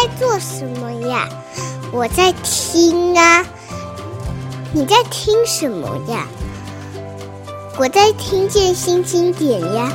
在做什么呀？我在听啊。你在听什么呀？我在听见新经典呀。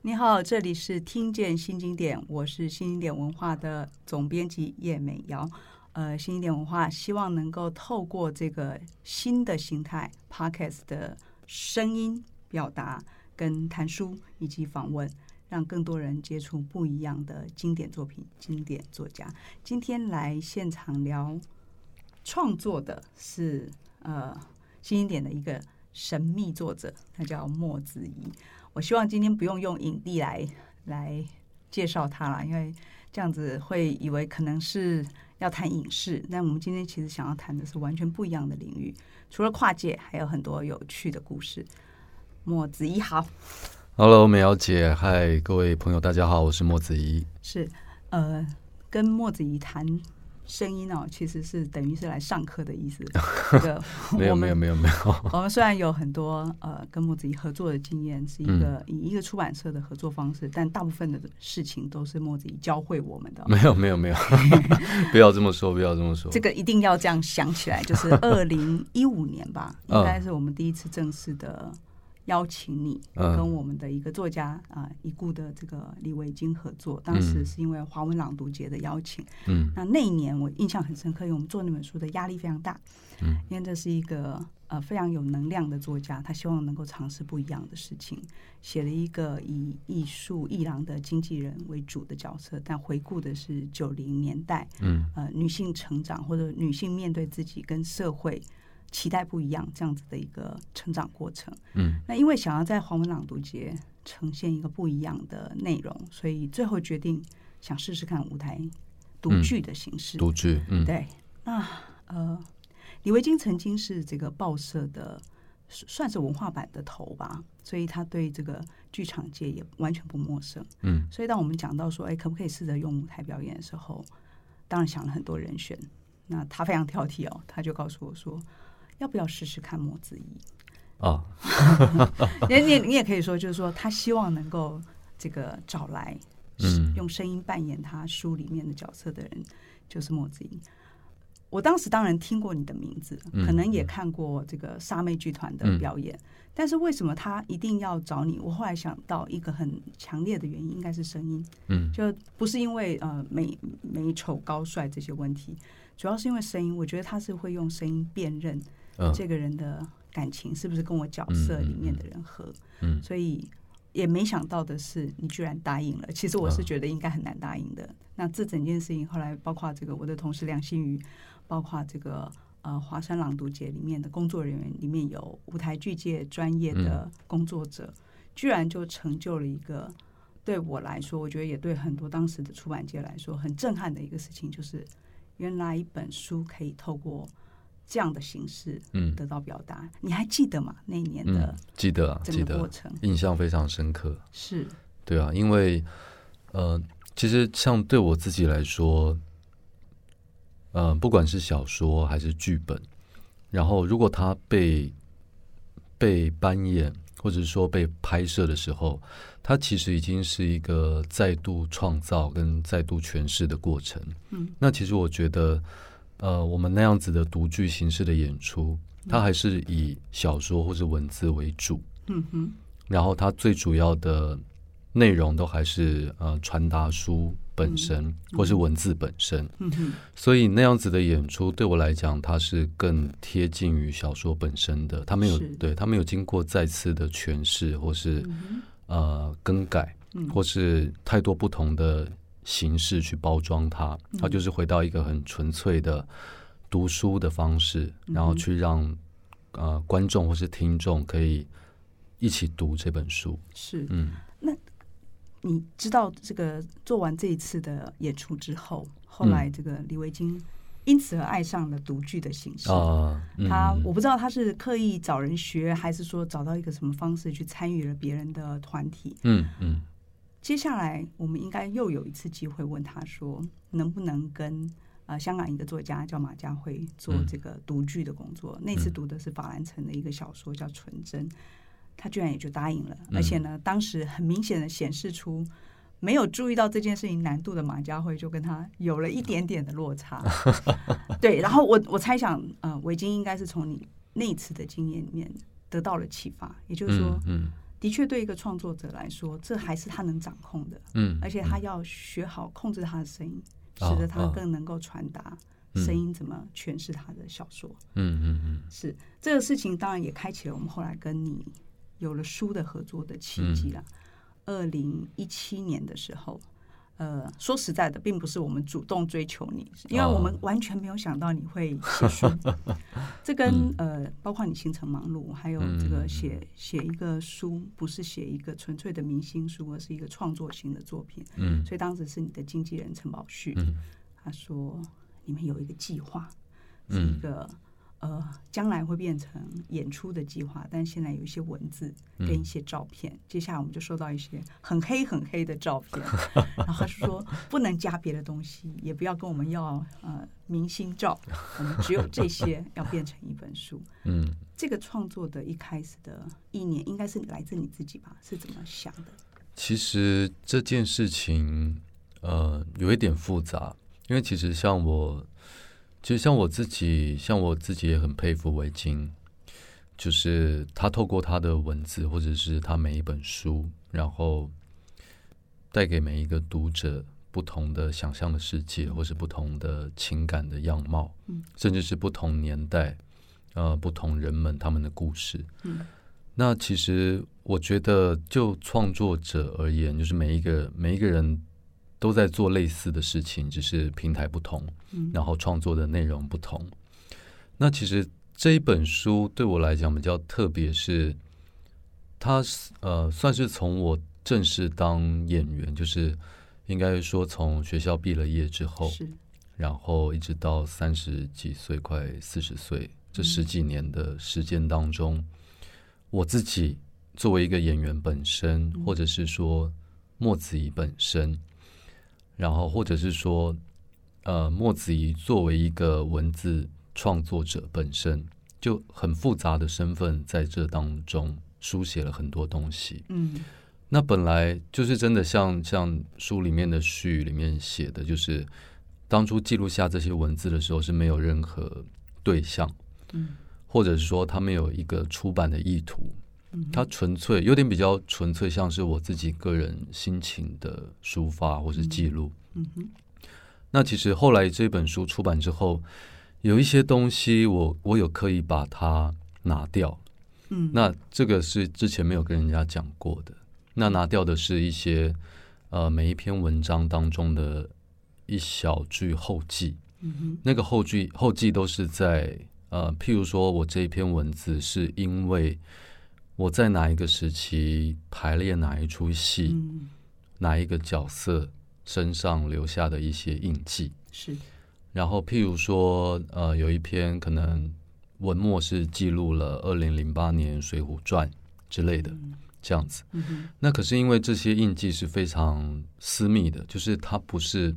你好，这里是听见新经典，我是新经典文化的总编辑叶美瑶。呃，新经典文化希望能够透过这个新的形态 Podcast 的声音表达、跟谈书以及访问，让更多人接触不一样的经典作品、经典作家。今天来现场聊创作的是呃新经典的一个神秘作者，他叫莫子怡。我希望今天不用用影帝来来介绍他了，因为这样子会以为可能是。要谈影视，那我们今天其实想要谈的是完全不一样的领域，除了跨界，还有很多有趣的故事。莫子怡好，Hello，美瑶姐，嗨，各位朋友，大家好，我是莫子怡。是，呃，跟莫子怡谈。声音哦，其实是等于是来上课的意思。这个没有没有没有没有。我们虽然有很多呃跟莫子怡合作的经验，是一个以一个出版社的合作方式，但大部分的事情都是莫子怡教会我们的。没有没有没有，不要这么说，不要这么说。这个一定要这样想起来，就是二零一五年吧，应该是我们第一次正式的。邀请你跟我们的一个作家啊，已故的这个李维京合作。当时是因为华文朗读节的邀请。嗯，那那一年我印象很深刻，因为我们做那本书的压力非常大。嗯，因为这是一个呃非常有能量的作家，他希望能够尝试不一样的事情，写了一个以艺术艺廊的经纪人为主的角色，但回顾的是九零年代，嗯，呃，女性成长或者女性面对自己跟社会。期待不一样，这样子的一个成长过程。嗯，那因为想要在华文朗读节呈现一个不一样的内容，所以最后决定想试试看舞台读剧的形式。读剧，嗯，对。那呃，李维京曾经是这个报社的算是文化版的头吧，所以他对这个剧场界也完全不陌生。嗯，所以当我们讲到说，哎，可不可以试着用舞台表演的时候，当然想了很多人选。那他非常挑剔哦，他就告诉我说。要不要试试看莫子仪啊？你你你也可以说，就是说他希望能够这个找来，用声音扮演他书里面的角色的人，就是莫子仪。我当时当然听过你的名字，可能也看过这个沙妹剧团的表演，但是为什么他一定要找你？我后来想到一个很强烈的原因，应该是声音。嗯，就不是因为呃美美丑高帅这些问题，主要是因为声音。我觉得他是会用声音辨认。这个人的感情是不是跟我角色里面的人合？嗯，所以也没想到的是，你居然答应了。其实我是觉得应该很难答应的。那这整件事情后来，包括这个我的同事梁心瑜，包括这个呃华山朗读节里面的工作人员，里面有舞台剧界专业的工作者，居然就成就了一个对我来说，我觉得也对很多当时的出版界来说很震撼的一个事情，就是原来一本书可以透过。这样的形式，嗯，得到表达，嗯，你还记得吗？那一年的，嗯，记得啊，记得，印象非常深刻。是，对啊，因为，呃，其实像对我自己来说，呃，不管是小说还是剧本，然后如果它被被搬演，或者是说被拍摄的时候，它其实已经是一个再度创造跟再度诠释的过程。嗯，那其实我觉得。呃，我们那样子的独剧形式的演出，它还是以小说或者文字为主。嗯哼。然后它最主要的内容都还是呃传达书本身，嗯、或是文字本身。所以那样子的演出对我来讲，它是更贴近于小说本身的。它没有对，它没有经过再次的诠释，或是、嗯、呃更改，或是太多不同的。形式去包装它，它就是回到一个很纯粹的读书的方式，嗯、然后去让呃观众或是听众可以一起读这本书。是，嗯，那你知道这个做完这一次的演出之后，后来这个李维京因此而爱上了独剧的形式啊。嗯、他我不知道他是刻意找人学，还是说找到一个什么方式去参与了别人的团体。嗯嗯。嗯接下来，我们应该又有一次机会问他说，能不能跟呃香港一个作家叫马家辉做这个读剧的工作？嗯、那次读的是法兰城的一个小说叫《纯真》，他居然也就答应了，而且呢，当时很明显的显示出没有注意到这件事情难度的马家辉，就跟他有了一点点的落差。对，然后我我猜想，呃，维京应该是从你那次的经验里面得到了启发，也就是说，嗯，的确对一个创作者来说，这还是他能掌控的，嗯，而且他要学好控制他的声音，使得他更能够传达。声音怎么诠释他的小说？嗯嗯嗯，是这个事情，当然也开启了我们后来跟你有了书的合作的契机啦。二零一七年的时候，呃，说实在的，并不是我们主动追求你，因为我们完全没有想到你会写书。这跟呃，包括你行程忙碌，还有这个写写一个书，不是写一个纯粹的明星书，而是一个创作型的作品。嗯，所以当时是你的经纪人陈宝旭，他说。你们有一个计划，是一个、嗯、呃，将来会变成演出的计划，但现在有一些文字跟一些照片。嗯、接下来我们就收到一些很黑很黑的照片，然后他说不能加别的东西，也不要跟我们要呃明星照，我们只有这些要变成一本书。嗯，这个创作的一开始的意念应该是来自你自己吧？是怎么想的？其实这件事情呃有一点复杂。因为其实像我，其实像我自己，像我自己也很佩服维京，就是他透过他的文字，或者是他每一本书，然后带给每一个读者不同的想象的世界，或是不同的情感的样貌，甚至是不同年代，呃，不同人们他们的故事。那其实我觉得，就创作者而言，就是每一个每一个人。都在做类似的事情，只是平台不同，然后创作的内容不同。那其实这一本书对我来讲比较特别，是它呃算是从我正式当演员，就是应该说从学校毕了业之后，然后一直到三十几岁，快四十岁这十几年的时间当中，我自己作为一个演员本身，或者是说墨子仪本身。然后，或者是说，呃，墨子仪作为一个文字创作者本身就很复杂的身份，在这当中书写了很多东西。嗯，那本来就是真的像像书里面的序里面写的，就是当初记录下这些文字的时候是没有任何对象，嗯，或者是说他们有一个出版的意图。它纯粹有点比较纯粹，像是我自己个人心情的抒发或是记录。嗯哼。那其实后来这本书出版之后，有一些东西我我有刻意把它拿掉。嗯。那这个是之前没有跟人家讲过的。那拿掉的是一些呃每一篇文章当中的一小句后记。嗯哼。那个后句后记都是在呃，譬如说我这一篇文字是因为。我在哪一个时期排练哪一出戏，嗯、哪一个角色身上留下的一些印记是。然后，譬如说，呃，有一篇可能文末是记录了二零零八年《水浒传》之类的，嗯、这样子。嗯、那可是因为这些印记是非常私密的，就是它不是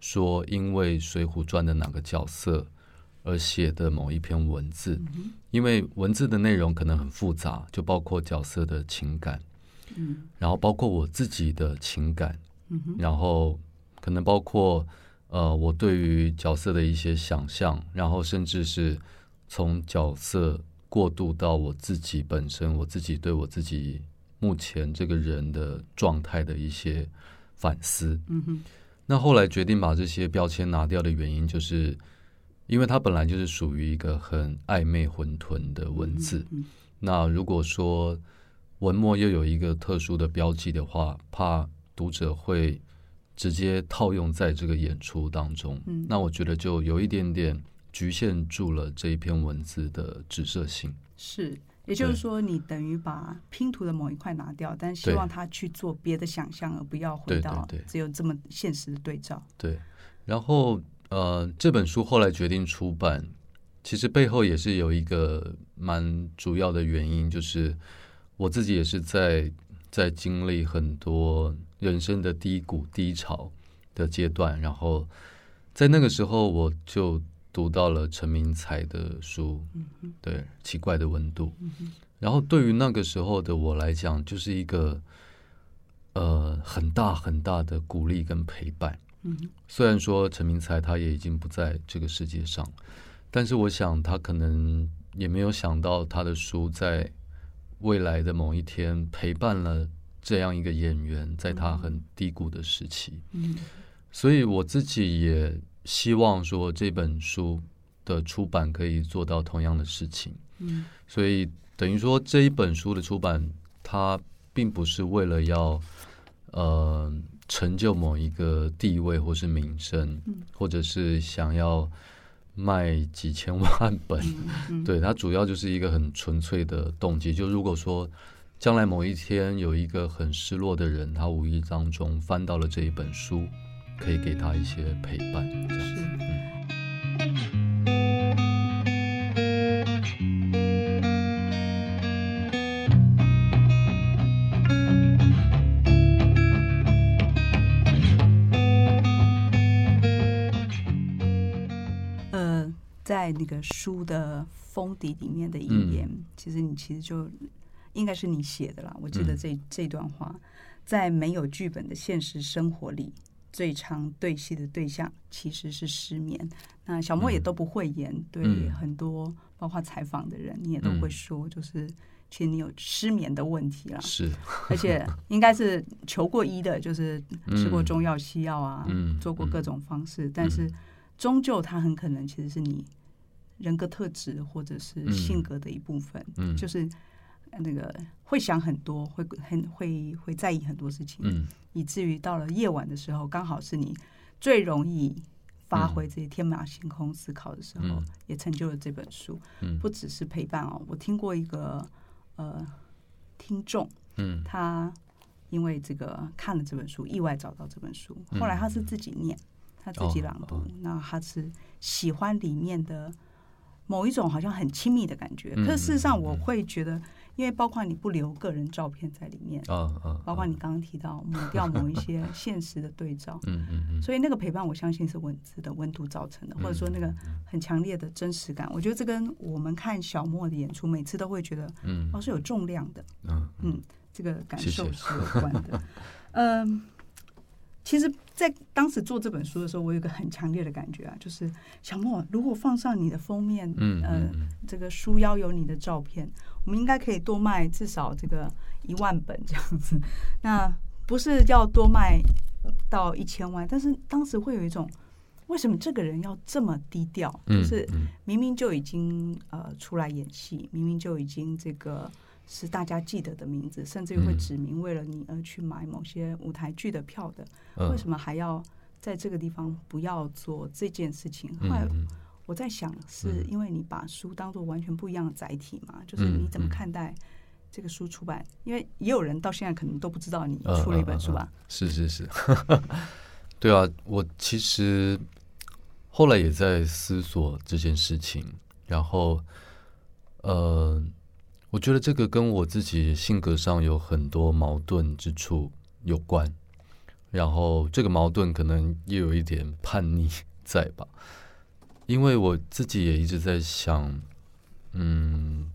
说因为《水浒传》的哪个角色。而写的某一篇文字，因为文字的内容可能很复杂，就包括角色的情感，嗯，然后包括我自己的情感，嗯，然后可能包括呃我对于角色的一些想象，然后甚至是从角色过渡到我自己本身，我自己对我自己目前这个人的状态的一些反思，那后来决定把这些标签拿掉的原因就是。因为它本来就是属于一个很暧昧混沌的文字，嗯嗯、那如果说文末又有一个特殊的标记的话，怕读者会直接套用在这个演出当中，嗯、那我觉得就有一点点局限住了这一篇文字的指涉性。是，也就是说，你等于把拼图的某一块拿掉，但希望他去做别的想象，而不要回到只有这么现实的对照。对，对，然后。呃，这本书后来决定出版，其实背后也是有一个蛮主要的原因，就是我自己也是在在经历很多人生的低谷低潮的阶段，然后在那个时候我就读到了陈明才的书，对《奇怪的温度》，然后对于那个时候的我来讲，就是一个呃很大很大的鼓励跟陪伴。嗯，虽然说陈明才他也已经不在这个世界上，但是我想他可能也没有想到他的书在未来的某一天陪伴了这样一个演员，在他很低谷的时期。嗯，所以我自己也希望说这本书的出版可以做到同样的事情。嗯，所以等于说这一本书的出版，它并不是为了要呃成就某一个地位或是名声，嗯，或者是想要。卖几千万本，对，它主要就是一个很纯粹的动机。就如果说将来某一天有一个很失落的人，他无意当中翻到了这一本书，可以给他一些陪伴，这样子。嗯在那个书的封底里面的引言，嗯、其实你其实就应该是你写的啦。我记得这、嗯、这段话，在没有剧本的现实生活里，最常对戏的对象其实是失眠。那小莫也都不会演，嗯、对很多包括采访的人，嗯、你也都会说，就是其实你有失眠的问题啦。是，而且应该是求过医的，就是吃过中药、西药啊，嗯、做过各种方式，嗯、但是终究它很可能其实是你。人格特质或者是性格的一部分，嗯，就是那个会想很多，会很会会在意很多事情，嗯，以至于到了夜晚的时候，刚好是你最容易发挥这些天马行空思考的时候，嗯，也成就了这本书。嗯，不只是陪伴哦，我听过一个呃听众，嗯，他因为这个看了这本书，意外找到这本书，后来他是。自己念，他自己朗读，那他是喜欢里面的。某一种好像很亲密的感觉，可是事实上我会觉得，因为包括你不留个人照片在里面，包括你刚刚提到抹掉某一些现实的对照，所以那个陪伴，我相信是文字的温度造成的，或者说那个很强烈的真实感，我觉得这跟我们看小莫的演出，每次都会觉得，哦，是有重量的，嗯，这个感受是有关的，嗯。其实，在当时做这本书的时候，我有一个很强烈的感觉啊，就是小莫，如果放上你的封面，嗯，呃，这个书腰有你的照片，我们应该可以多卖至少这个一万本这样子。那不是要多卖到一千万，但是当时会有一种，为什么这个人要这么低调？就是明明就已经呃出来演戏，明明就已经这个。是大家记得的名字，甚至于会指明为了你而去买某些舞台剧的票的，嗯、为什么还要在这个地方不要做这件事情？后来我在想，是因为你把书当做完全不一样的载体嘛？就是你怎么看待这个书出版？因为也有人到现在可能都不知道你出了一本书吧？是是是，对啊，我其实后来也在思索这件事情，然后呃。我觉得这个跟我自己性格上有很多矛盾之处有关，然后这个矛盾可能也有一点叛逆 在吧，因为我自己也一直在想，嗯，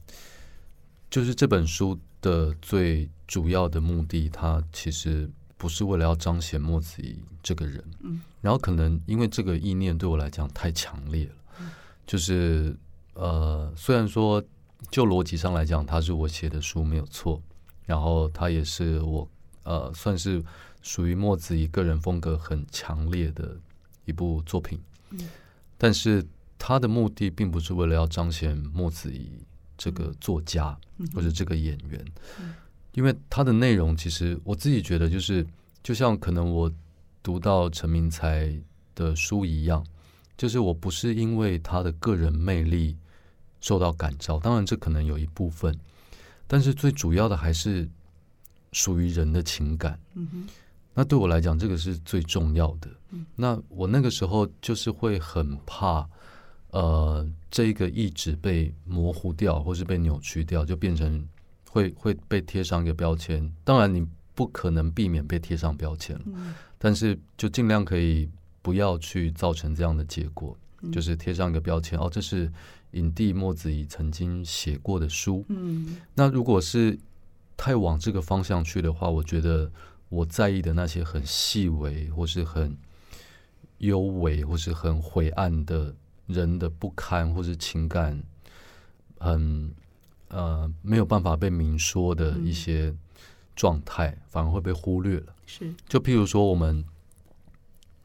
就是这本书的最主要的目的，它其实不是为了要彰显墨子仪这个人，嗯，然后可能因为这个意念对我来讲太强烈了，就是呃，虽然说。就逻辑上来讲，它是我写的书没有错，然后它也是我呃算是属于墨子一个人风格很强烈的一部作品。嗯，但是他的目的并不是为了要彰显墨子仪这个作家或者这个演员，因为他的内容其实我自己觉得就是就像可能我读到陈明才的书一样，就是我不是因为他的个人魅力。受到感召，当然这可能有一部分，但是最主要的还是属于人的情感。嗯哼，那对我来讲，这个是最重要的。嗯，那我那个时候就是会很怕，呃，这个意志被模糊掉，或是被扭曲掉，就变成会会被贴上一个标签。当然，你不可能避免被贴上标签，嗯，但是就尽量可以不要去造成这样的结果，就是贴上一个标签。哦，这是。影帝莫子仪曾经写过的书。嗯，那如果是太往这个方向去的话，我觉得我在意的那些很细微，或是很幽微，或是很晦暗的人的不堪，或是情感很呃没有办法被明说的一些状态，嗯、反而会被忽略了。是，就譬如说，我们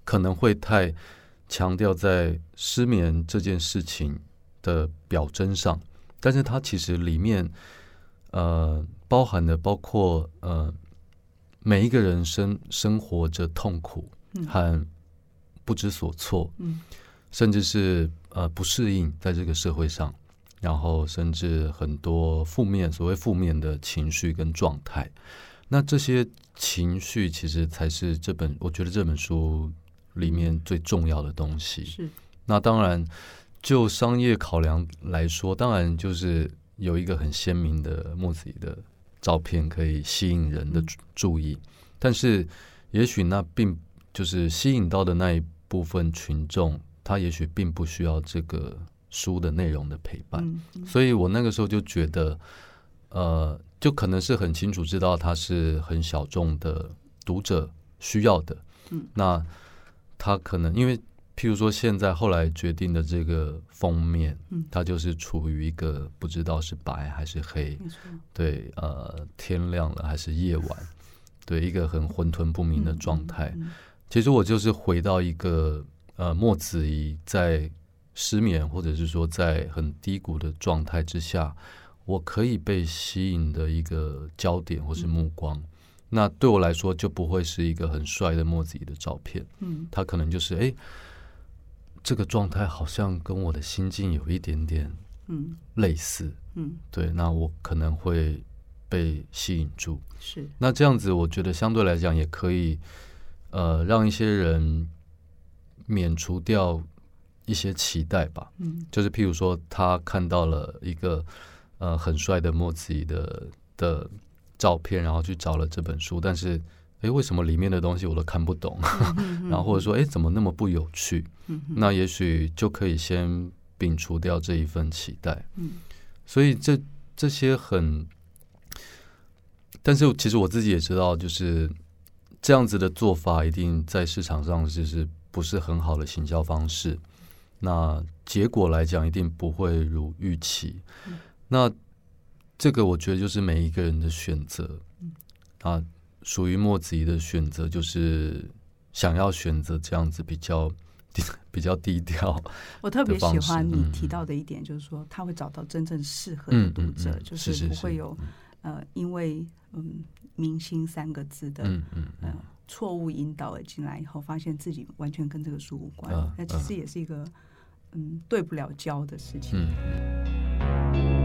可能会太强调在失眠这件事情的表征上，但是它其实里面呃。包含的包括呃，每一个人生生活着痛苦和不知所措，嗯，甚至是呃不适应在这个社会上，然后甚至很多负面所谓负面的情绪跟状态，那这些情绪其实才是这本我觉得这本书里面最重要的东西。是，那当然就商业考量来说，当然就是有一个很鲜明的木子仪的。照片可以吸引人的注意，但是也许那并就是吸引到的那一部分群众，他也许并不需要这个书的内容的陪伴。所以我那个时候就觉得，呃，就可能是很清楚知道他是很小众的读者需要的。那他可能因为。譬如说，现在后来决定的这个封面，嗯，它就是处于一个不知道是白还是黑，对，呃，天亮了还是夜晚，对，一个很混沌不明的状态。其实我就是回到一个呃，莫子怡在失眠或者是说在很低谷的状态之下，我可以被吸引的一个焦点或是目光。那对我来说，就不会是一个很帅的莫子怡的照片，嗯，他可能就是哎。这个状态好像跟我的心境有一点点嗯。类似。嗯，嗯对，那我可能会被吸引住。是。那这样子，我觉得相对来讲也可以呃让一些人免除掉一些期待吧。嗯，就是譬如说他看到了一个呃很帅的莫子仪的的照片，然后去找了这本书，但是。哎，为什么里面的东西我都看不懂？然后或者说，哎，怎么那么不有趣？那也许就可以先摒除掉这一份期待。所以这这些很，但是其实我自己也知道，就是这样子的做法，一定在市场上就是不是很好的行销方式。那结果来讲，一定不会如预期。那这个我觉得就是每一个人的选择啊。属于莫子怡的选择，就是想要选择这样子比较低、比较低调。我特别喜欢你提到的一点，就是说他会找到真正适合的读者，嗯嗯嗯、就是不会有呃，因为嗯“明星”三个字的嗯嗯呃错误引导而进来以后，发现自己完全跟这个书无关，那、呃、其实也是一个嗯对不了焦的事情。嗯